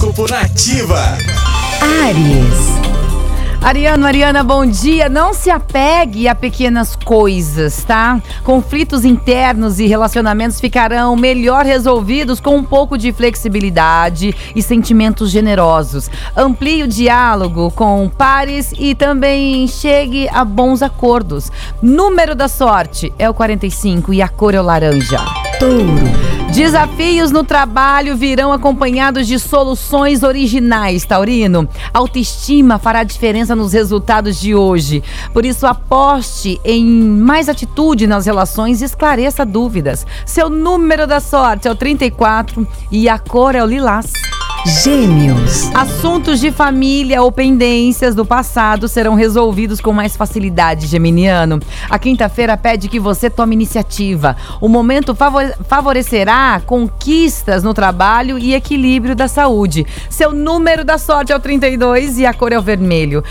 Horóscopo Nativa. Aries. Ariano, Ariana, bom dia. Não se apegue a pequenas coisas, tá? Conflitos internos e relacionamentos ficarão melhor resolvidos com um pouco de flexibilidade e sentimentos generosos. Amplie o diálogo com pares e também chegue a bons acordos. Número da sorte é o 45 e a cor é o laranja. Touro. Desafios no trabalho virão acompanhados de soluções originais, Taurino. Autoestima fará diferença nos resultados de hoje. Por isso, aposte em mais atitude nas relações e esclareça dúvidas. Seu número da sorte é o 34 e a cor é o lilás. Gêmeos. Assuntos de família ou pendências do passado serão resolvidos com mais facilidade, Geminiano. A quinta-feira pede que você tome iniciativa. O momento favorecerá conquistas no trabalho e equilíbrio da saúde. Seu número da sorte é o 32 e a cor é o vermelho.